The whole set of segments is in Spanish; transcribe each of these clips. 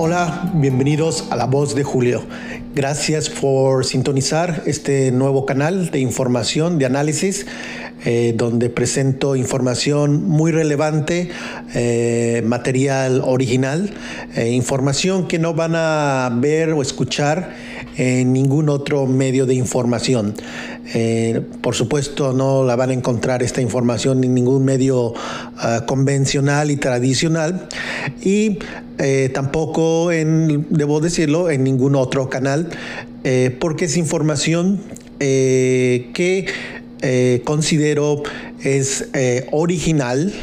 Hola, bienvenidos a La Voz de Julio. Gracias por sintonizar este nuevo canal de información, de análisis, eh, donde presento información muy relevante, eh, material original, eh, información que no van a ver o escuchar en ningún otro medio de información. por supuesto, no la van a encontrar esta información en ningún medio ah, convencional y tradicional. Y eh, tampoco en, debo decirlo, en ningún otro canal, eh, porque es información eh, que considero es original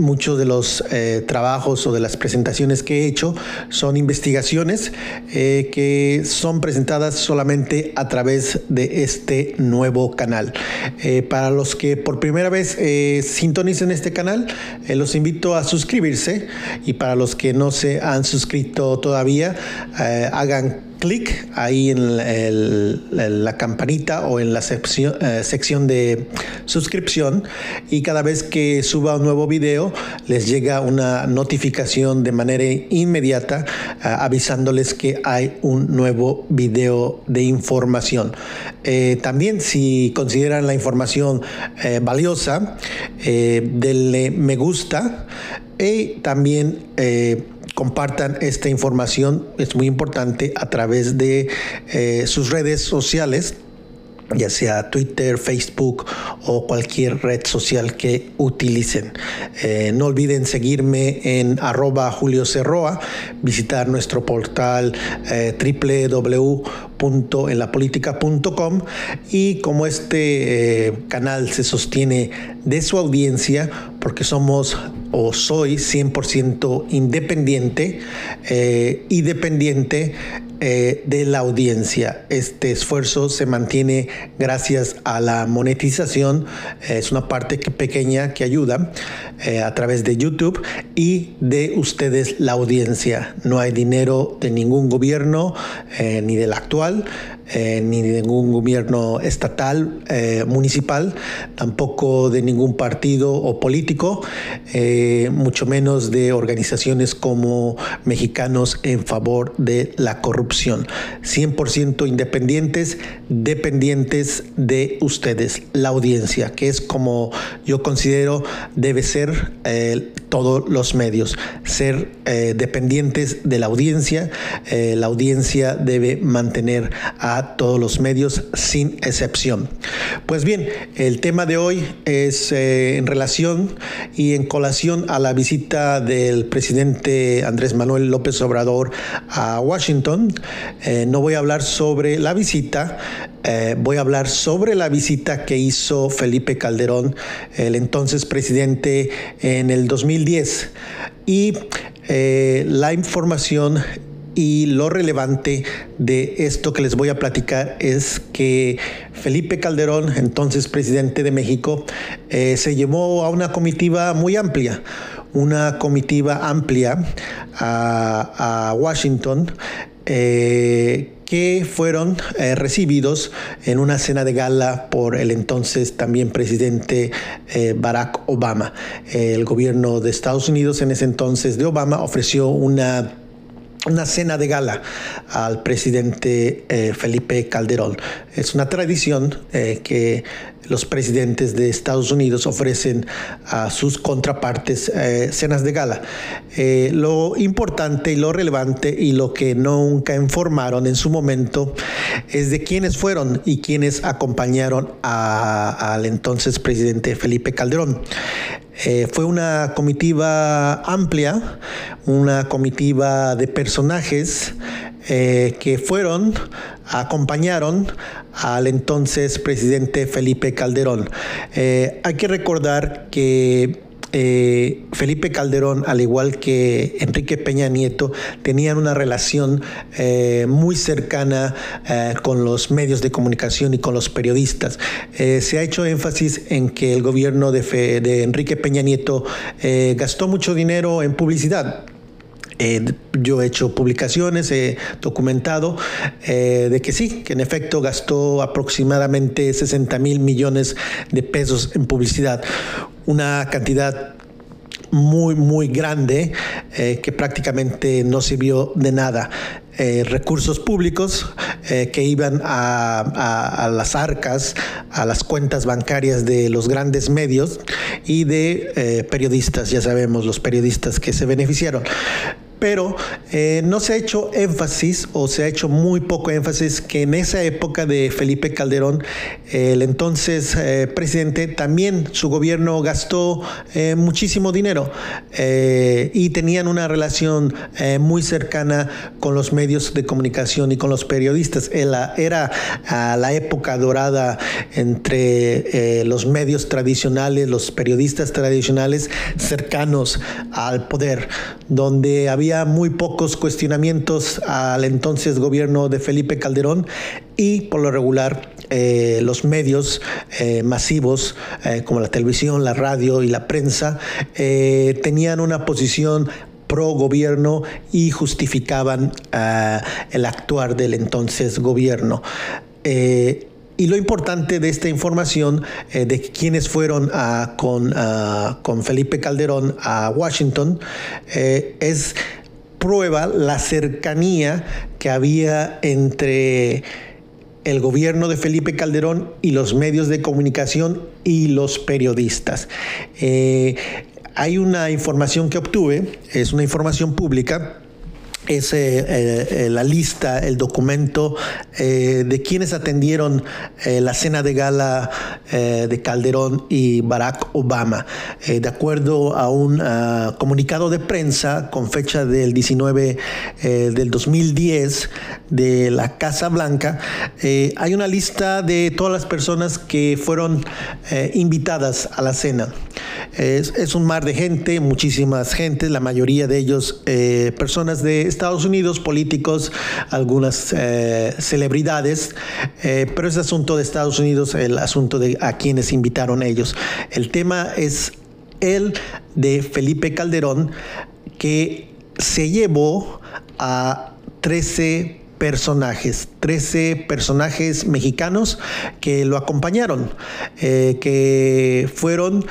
muchos de los eh, trabajos o de las presentaciones que he hecho son investigaciones eh, que son presentadas solamente a través de este nuevo canal. Eh, para los que por primera vez sintonicen este canal, los invito a suscribirse y para los que no se han suscrito todavía, hagan clic ahí en la campanita o en la sección, eh, sección de suscripción y cada vez que suba un nuevo video les llega una notificación de manera inmediata eh, avisándoles que hay un nuevo video de información. Eh, también si consideran la información valiosa, denle me gusta y también compartan esta información, es muy importante, a través de eh, sus redes sociales ya sea Twitter, Facebook o cualquier red social que utilicen. Eh, no olviden seguirme en arroba Julio Cerroa, visitar nuestro portal eh, www.enlapolitica.com y como este eh, canal se sostiene de su audiencia, porque somos o soy 100% independiente y dependiente eh, de la audiencia. Este esfuerzo se mantiene gracias a la monetización, es una parte pequeña que ayuda eh, a través de YouTube y de ustedes la audiencia. No hay dinero de ningún gobierno, eh, ni del actual, eh, ni de ningún gobierno estatal, eh, municipal, tampoco de ningún partido o político, eh, mucho menos de organizaciones como Mexicanos en favor de la corrupción. 100% independientes, dependientes de ustedes, la audiencia, que es como yo considero debe ser todos los medios, ser dependientes de la audiencia. la audiencia debe mantener a todos los medios sin excepción. Pues bien, el tema de hoy es eh, en relación y en colación a la visita del presidente Andrés Manuel López Obrador a Washington. Eh, no voy a hablar sobre la visita, eh, voy a hablar sobre la visita que hizo Felipe Calderón, el entonces presidente, en el 2010. Y la información y lo relevante de esto que les voy a platicar es que Felipe Calderón, entonces presidente de México, eh, se llevó a una comitiva muy amplia, una comitiva amplia a, Washington. Eh, que fueron eh, recibidos en una cena de gala por el entonces también presidente Barack Obama. el gobierno de Estados Unidos en ese entonces de Obama ofreció una una cena de gala al presidente eh, Felipe Calderón. Es una tradición eh, que los presidentes de Estados Unidos ofrecen a sus contrapartes eh, cenas de gala. lo importante y lo relevante y lo que nunca informaron en su momento es de quiénes fueron y quiénes acompañaron al entonces presidente Felipe Calderón. Eh, fue una comitiva amplia, una comitiva de personajes eh, que fueron, acompañaron al entonces presidente Felipe Calderón. Eh, hay que recordar que eh, Felipe Calderón, al igual que Enrique Peña Nieto, tenían una relación eh, muy cercana eh, con los medios de comunicación y con los periodistas. se ha hecho énfasis en que el gobierno de, de Enrique Peña Nieto gastó mucho dinero en publicidad. yo he hecho publicaciones, he documentado de que sí, que en efecto gastó aproximadamente 60 mil millones de pesos en publicidad una cantidad muy, muy grande eh, que prácticamente no sirvió de nada. Eh, recursos públicos eh, que iban a, a, las arcas, a las cuentas bancarias de los grandes medios y de periodistas, ya sabemos, los periodistas que se beneficiaron pero eh, no se ha hecho énfasis o se ha hecho muy poco énfasis que en esa época de Felipe Calderón, el entonces eh, presidente, también su gobierno gastó eh, muchísimo dinero y tenían una relación muy cercana con los medios de comunicación y con los periodistas. Era, era la época dorada entre los medios tradicionales, los periodistas tradicionales cercanos al poder, donde había muy pocos cuestionamientos al entonces gobierno de Felipe Calderón y por lo regular eh, los medios eh, masivos eh, como la televisión, la radio y la prensa tenían una posición pro gobierno y justificaban el actuar del entonces gobierno. Y lo importante de esta información eh, de quienes fueron con, con, Felipe Calderón a Washington es prueba la cercanía que había entre el gobierno de Felipe Calderón y los medios de comunicación y los periodistas. Eh, hay una información que obtuve, es una información pública, es eh, eh, la lista, el documento eh, de quienes atendieron la cena de gala de Calderón y Barack Obama. de acuerdo a un ah, comunicado de prensa con fecha del 19 del 2010 de la Casa Blanca, hay una lista de todas las personas que fueron invitadas a la cena. Es, un mar de gente, muchísimas gentes, la mayoría de ellos personas de Estados Unidos, políticos, algunas eh, celebridades, eh, pero es asunto de Estados Unidos, el asunto de a quienes invitaron ellos. El tema es el de Felipe Calderón, que se llevó a 13 personajes, 13 personajes mexicanos que lo acompañaron, eh, que fueron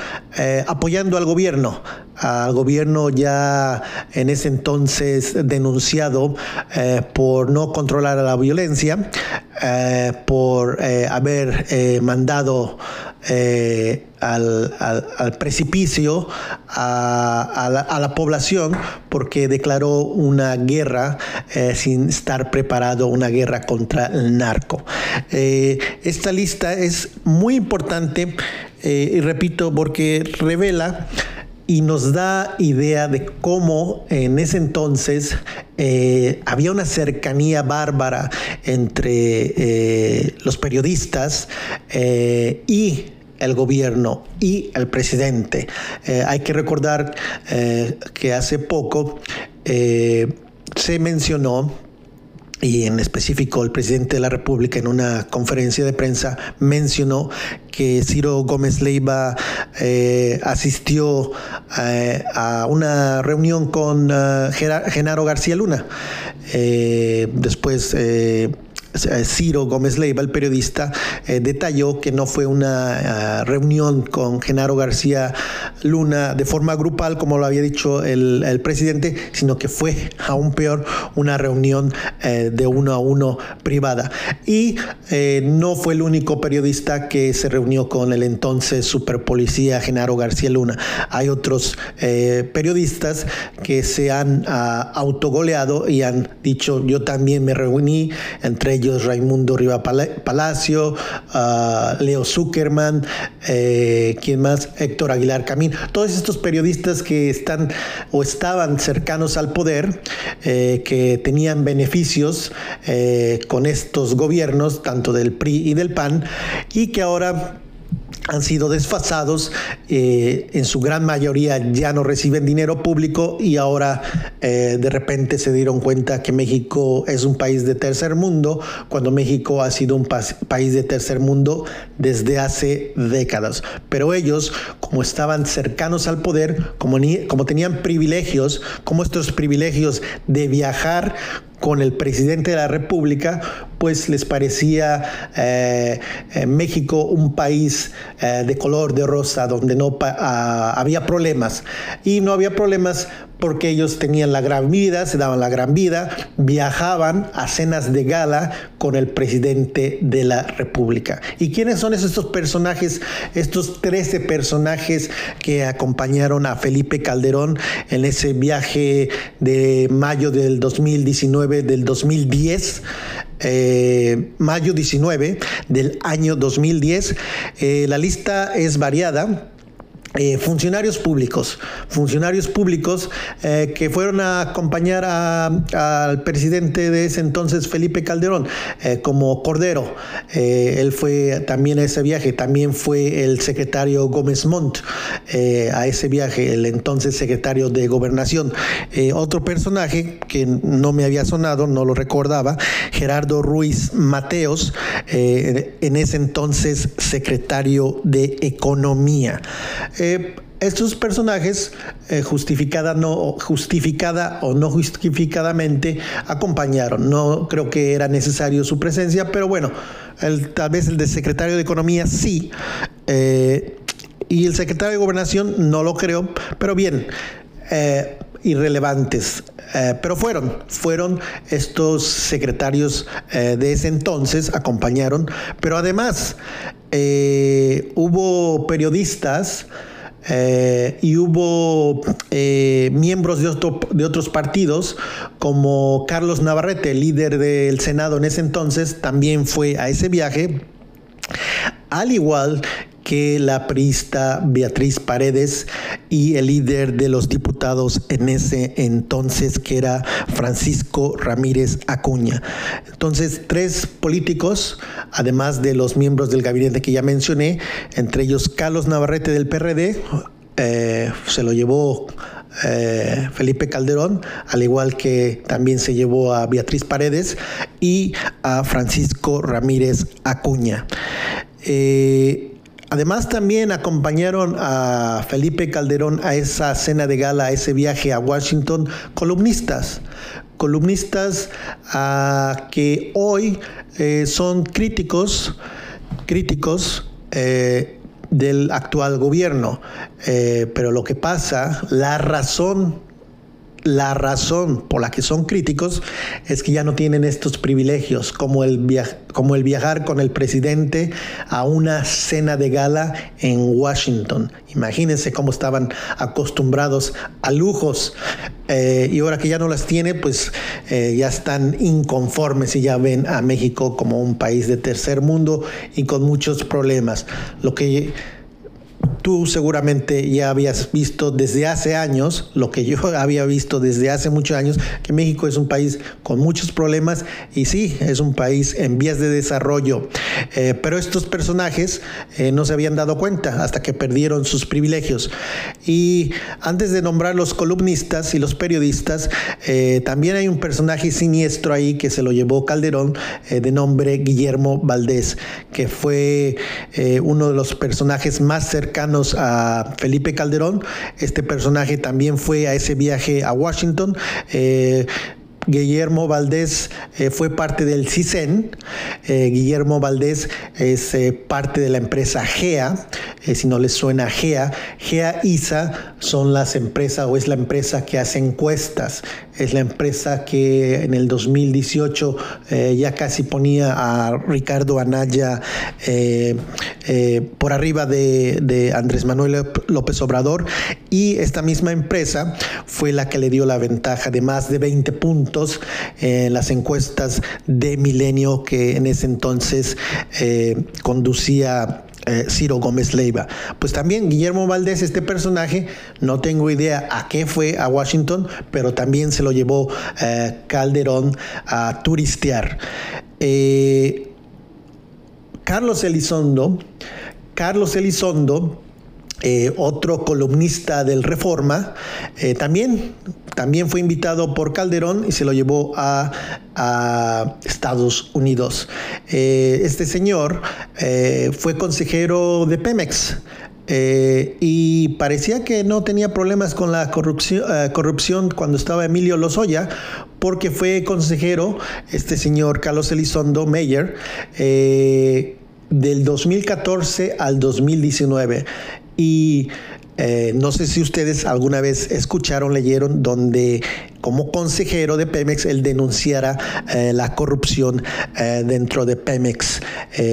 apoyando al gobierno, al gobierno ya en ese entonces denunciado eh, por no controlar la violencia, por haber mandado eh, al, precipicio a, la, población porque declaró una guerra eh, sin estar preparado, una guerra contra el narco. Eh, esta lista es muy importante y repito porque revela y nos da idea de cómo en ese entonces había una cercanía entre los periodistas y el gobierno y el presidente. Eh, hay que recordar eh, que hace poco eh, se mencionó y en específico el presidente de la República en una conferencia de prensa mencionó que Ciro Gómez Leiva asistió a una reunión con Genaro García Luna. después eh, Ciro Gómez Leiva, el periodista, eh, detalló que no fue una ah, reunión con Genaro García Luna de forma grupal, como lo había dicho el, presidente, sino que fue aún peor una reunión eh, de uno a uno privada. Y no fue el único periodista que se reunió con el entonces superpolicía Genaro García Luna. Hay otros periodistas que se han ah, autogoleado y han dicho, yo también me reuní, entre ellos Raimundo Riva Palacio, ah, Leo Zuckerman, eh, ¿quién más? Héctor Aguilar Camín. Todos estos periodistas que están o estaban cercanos al poder, eh, que tenían beneficios eh, con estos gobiernos, tanto del PRI y del PAN, y que ahora han sido desfasados, eh, en su gran mayoría ya no reciben dinero público y ahora eh, de repente se dieron cuenta que México es un país de tercer mundo, cuando México ha sido un país de tercer mundo desde hace décadas. Pero ellos, como estaban cercanos al poder, como, como tenían privilegios, como estos privilegios de viajar, con el presidente de la República, pues les parecía eh, eh, México un país eh, de color de rosa donde no ah, había problemas. Y no había problemas porque ellos tenían la gran vida, se daban la gran vida, viajaban a cenas de gala con el presidente de la República. ¿Y quiénes son estos personajes, estos 13 personajes que acompañaron a Felipe Calderón en ese viaje de mayo del 2019, del 2010? Eh, mayo 19 del año 2010. Eh, la lista es variada. Eh, funcionarios públicos, funcionarios públicos eh, que fueron a acompañar al presidente de ese entonces, Felipe Calderón, eh, como Cordero. él fue también a ese viaje, también fue el secretario Gómez Montt a ese viaje, el entonces secretario de Gobernación. otro personaje que no me había sonado, no lo recordaba, Gerardo Ruiz Mateos, en ese entonces secretario de Economía. Eh, estos personajes, eh, justificada, no, justificada o no justificadamente, acompañaron. No creo que era necesario su presencia, pero bueno, tal vez el de secretario de Economía sí. Eh, y el secretario de Gobernación no lo creo, pero bien, irrelevantes. pero fueron, fueron estos secretarios de ese entonces, acompañaron, pero además hubo periodistas, eh, y hubo eh, miembros de, de, otros partidos, como Carlos Navarrete, líder del Senado en ese entonces, también fue a ese viaje, al igual que la priista Beatriz Paredes y el líder de los diputados en ese entonces, que era Francisco Ramírez Acuña. Entonces, tres políticos, además de los miembros del gabinete que ya mencioné, entre ellos Carlos Navarrete del PRD, eh, se lo llevó eh, Felipe Calderón, al igual que también se llevó a Beatriz Paredes y a Francisco Ramírez Acuña. Eh, Además también acompañaron a Felipe Calderón a esa cena de gala, a ese viaje a Washington, columnistas, columnistas que hoy eh, son críticos, críticos eh, del actual gobierno. Eh, pero lo que pasa, la razón la razón por la que son críticos es que ya no tienen estos privilegios, como el, como el viajar con el presidente a una cena de gala en Washington. Imagínense cómo estaban acostumbrados a lujos eh, y ahora que ya no las tiene, pues eh, ya están inconformes y ya ven a México como un país de tercer mundo y con muchos problemas. Lo que tú seguramente ya habías visto desde hace años, lo que yo había visto desde hace muchos años, que México es un país con muchos problemas y sí, es un país en vías de desarrollo. Eh, pero estos personajes eh, no se habían dado cuenta hasta que perdieron sus privilegios. Y antes de nombrar los columnistas y los periodistas, eh, también hay un personaje siniestro ahí que se lo llevó Calderón, de nombre Guillermo Valdés, que fue uno de los personajes más cercanos a Felipe Calderón. Este personaje también fue a ese viaje a Washington. Eh, Guillermo Valdés eh, fue parte del CISEN. Eh, Guillermo Valdés es parte de la empresa GEA. si no les suena GEA, GEA ISA son las empresas o es la empresa que hace encuestas es la empresa que en el 2018 eh, ya casi ponía a Ricardo Anaya eh, eh, por arriba de, Andrés Manuel López Obrador y esta misma empresa fue la que le dio la ventaja de más de 20 puntos en las encuestas de Milenio que en ese entonces conducía eh, Ciro Gómez Leiva. Pues también Guillermo Valdés, este personaje, no tengo idea a qué fue a Washington, pero también se lo llevó eh, Calderón a turistear. Eh, Carlos Elizondo, Carlos Elizondo, otro columnista del Reforma, también, también fue invitado por Calderón y se lo llevó a Estados Unidos. Eh, este señor eh, fue consejero de Pemex. Eh, y parecía que no tenía problemas con la corrupción, corrupción cuando estaba Emilio Lozoya, porque fue consejero este señor Carlos Elizondo Meyer eh, del 2014 al 2019 y eh, no sé si ustedes alguna vez escucharon, leyeron, donde como consejero de Pemex él denunciara eh, la corrupción eh, dentro de Pemex.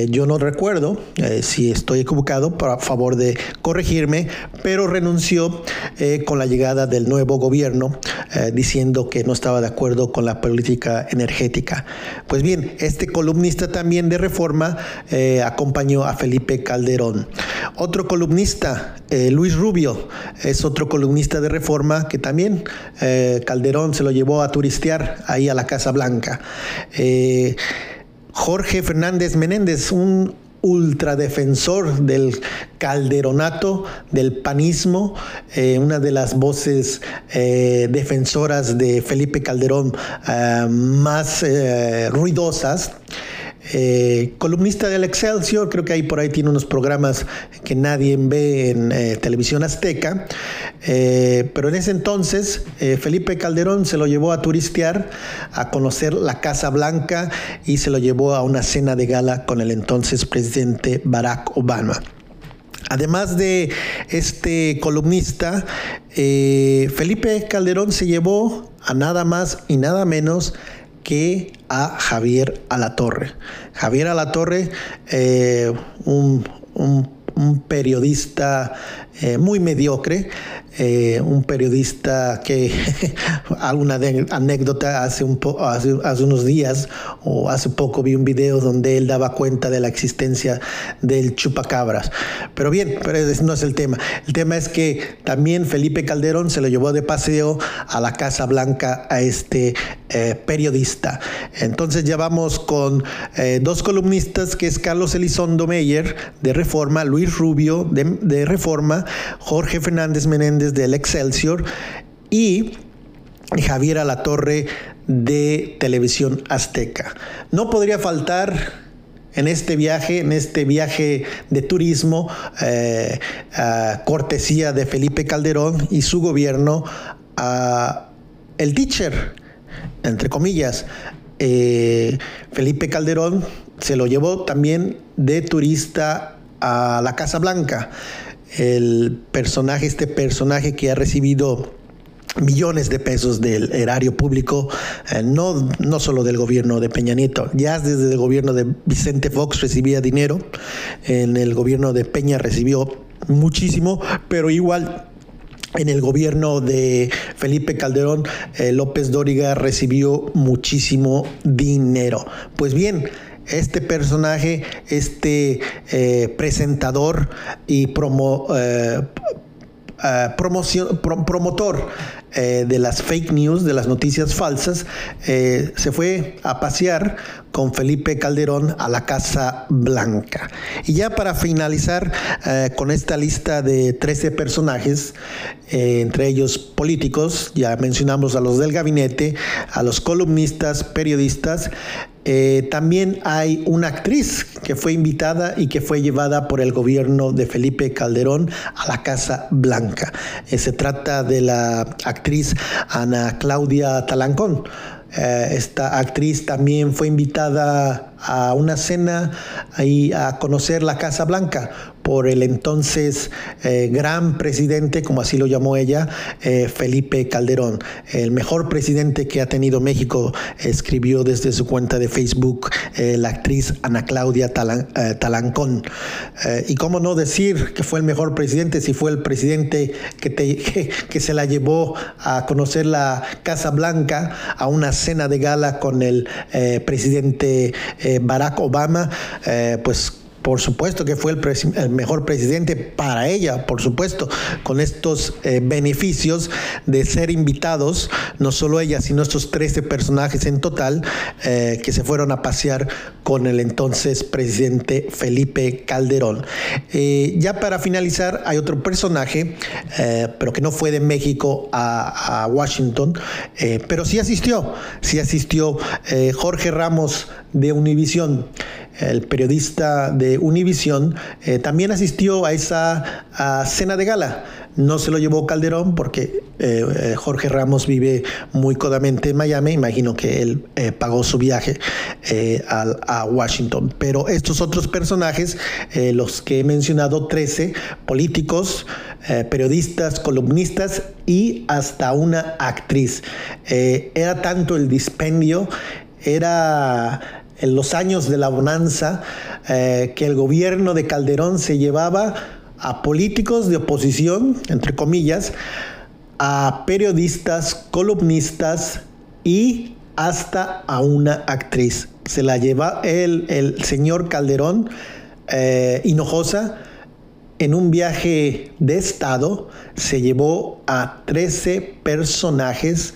yo no recuerdo si estoy equivocado, por favor de corregirme, pero renunció con la llegada del nuevo gobierno diciendo que no estaba de acuerdo con la política energética. Pues bien, este columnista también de Reforma acompañó a Felipe Calderón. Otro columnista, Luis Rubio, es otro columnista de Reforma que también eh, Se lo llevó a turistear ahí a la Casa Blanca. Eh, Jorge Fernández Menéndez, un ultradefensor del calderonato, del panismo, eh, una de las voces defensoras de Felipe Calderón más ruidosas. Eh, columnista del Excelsior, creo que ahí por ahí tiene unos programas que nadie ve en eh, televisión azteca, eh, pero en ese entonces Felipe Calderón se lo llevó a turistear, a conocer la Casa Blanca y se lo llevó a una cena de gala con el entonces presidente Barack Obama. Además de este columnista, Felipe Calderón se llevó a nada más y nada menos a Javier Alatorre. Javier Alatorre, eh, un, un periodista eh, muy mediocre, eh, un periodista que alguna anécdota hace, un hace, unos días o hace poco vi un video donde él daba cuenta de la existencia del chupacabras. Pero bien, pero ese no es el tema. El tema es que también Felipe Calderón se lo llevó de paseo a la Casa Blanca a este eh, periodista. Entonces ya vamos con dos columnistas que es Carlos Elizondo Meyer de Reforma, Luis Rubio de Reforma, Jorge Fernández Menéndez del Excelsior y Javier Alatorre de Televisión Azteca. No podría faltar en este viaje, en este viaje de turismo, eh, cortesía de Felipe Calderón y su gobierno, a el teacher, entre comillas. Eh, Felipe Calderón se lo llevó también de turista a la Casa Blanca el personaje, este personaje que ha recibido millones de pesos del erario público, eh, no, no solo del gobierno de Peña Nieto, ya desde el gobierno de Vicente Fox recibía dinero, en el gobierno de Peña recibió muchísimo, pero igual en el gobierno de Felipe Calderón, eh, López Dóriga recibió muchísimo dinero. Pues bien, este personaje, este eh, presentador y promo, eh, eh, promoción, promotor de las fake news, de las noticias falsas, se fue a pasear con Felipe Calderón a la Casa Blanca. Y ya para finalizar con esta lista de 13 personajes, entre ellos políticos, ya mencionamos a los del gabinete, a los columnistas, periodistas, eh, también hay una actriz que fue invitada y que fue llevada por el gobierno de Felipe Calderón a la Casa Blanca. Eh, se trata de la actriz Ana Claudia Talancón. Eh, esta actriz también fue invitada a una cena y a conocer la Casa Blanca por el entonces eh, gran presidente, como así lo llamó ella, eh, Felipe Calderón. El mejor presidente que ha tenido México, escribió desde su cuenta de Facebook la actriz Ana Claudia Talancón. y cómo no decir que fue el mejor presidente si fue el presidente que, que se la llevó a conocer la Casa Blanca a una cena de gala con el eh, presidente eh, Barack Obama, eh, pues por supuesto que fue el, mejor presidente para ella, por supuesto, con estos eh, beneficios de ser invitados, no solo ella, sino estos 13 personajes en total eh, que se fueron a pasear con el entonces presidente Felipe Calderón. Eh, ya para finalizar, hay otro personaje, pero que no fue de México a, a Washington, pero sí asistió, sí asistió Jorge Ramos de Univisión. El periodista de Univisión, eh, también asistió a esa cena de gala. No se lo llevó Calderón porque eh, eh, Jorge Ramos vive muy cómodamente en Miami. Imagino que él pagó su viaje a, Washington. Pero estos otros personajes, los que he mencionado, 13 políticos, periodistas, columnistas y hasta una actriz. era tanto el dispendio, era en los años de la bonanza eh, que el gobierno de Calderón se llevaba a políticos de oposición, entre comillas, a periodistas, columnistas y hasta a una actriz. Se la lleva el, el señor Calderón eh, Hinojosa en un viaje de Estado, se llevó a 13 personajes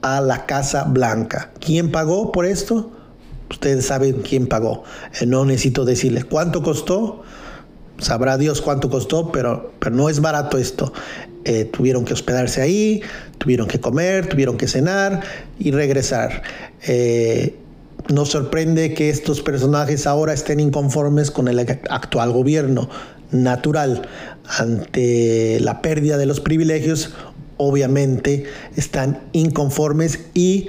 a la Casa Blanca. ¿Quién pagó por esto? Ustedes saben quién pagó. Eh, no necesito decirles cuánto costó. Sabrá Dios cuánto costó, pero, pero no es barato esto. Eh, tuvieron que hospedarse ahí, tuvieron que comer, tuvieron que cenar y regresar. Eh, nos sorprende que estos personajes ahora estén inconformes con el actual gobierno natural ante la pérdida de los privilegios. Obviamente están inconformes y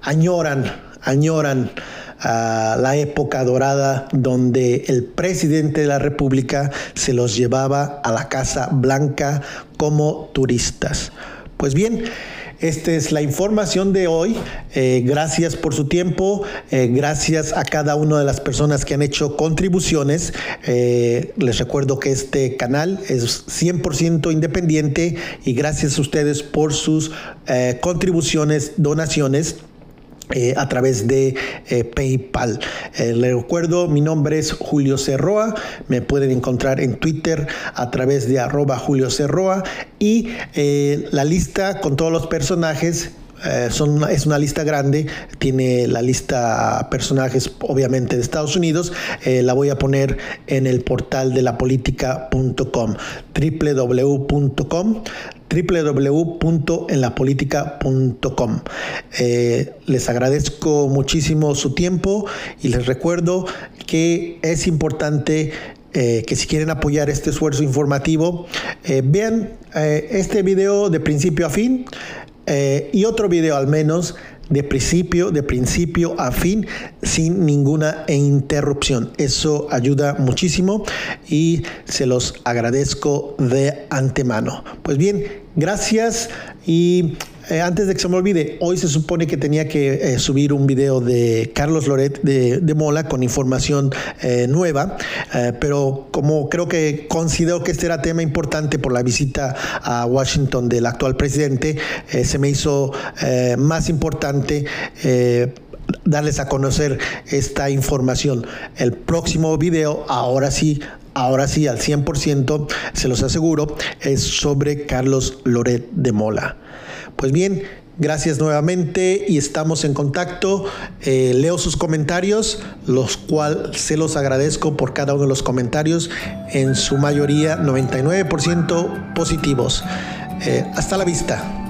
añoran, añoran a la época dorada donde el presidente de la República se los llevaba a la Casa Blanca como turistas. Pues bien, esta es la información de hoy. Eh, gracias por su tiempo. Eh, gracias a cada una de las personas que han hecho contribuciones. Eh, les recuerdo que este canal es 100% independiente y gracias a ustedes por sus contribuciones, donaciones. Eh, a través de eh, PayPal. Eh, les recuerdo, mi nombre es Julio Cerroa, me pueden encontrar en Twitter a través de arroba Julio Cerroa y la lista con todos los personajes son, es una lista grande, tiene la lista personajes obviamente de Estados Unidos, la voy a poner en el portal de la política.com, www.com www.enlapolitica.com. Eh, les agradezco muchísimo su tiempo y les recuerdo que es importante eh, que si quieren apoyar este esfuerzo informativo, eh, vean este video de principio a fin y otro video al menos de principio, de principio a fin, sin ninguna interrupción. Eso ayuda muchísimo y se los agradezco de antemano. Pues bien, gracias y eh, antes de que se me olvide, hoy se supone que tenía que eh, subir un video de Carlos Loret de, Mola con información eh, nueva, pero como creo que considero que este era tema importante por la visita a Washington del actual presidente, se me hizo más importante darles a conocer esta información. El próximo video, ahora sí, ahora sí, al 100%, se los aseguro, es sobre Carlos Loret de Mola. Pues bien, gracias nuevamente y estamos en contacto. Eh, leo sus comentarios, los cuales se los agradezco por cada uno de los comentarios, en su mayoría 99% positivos. Eh, hasta la vista.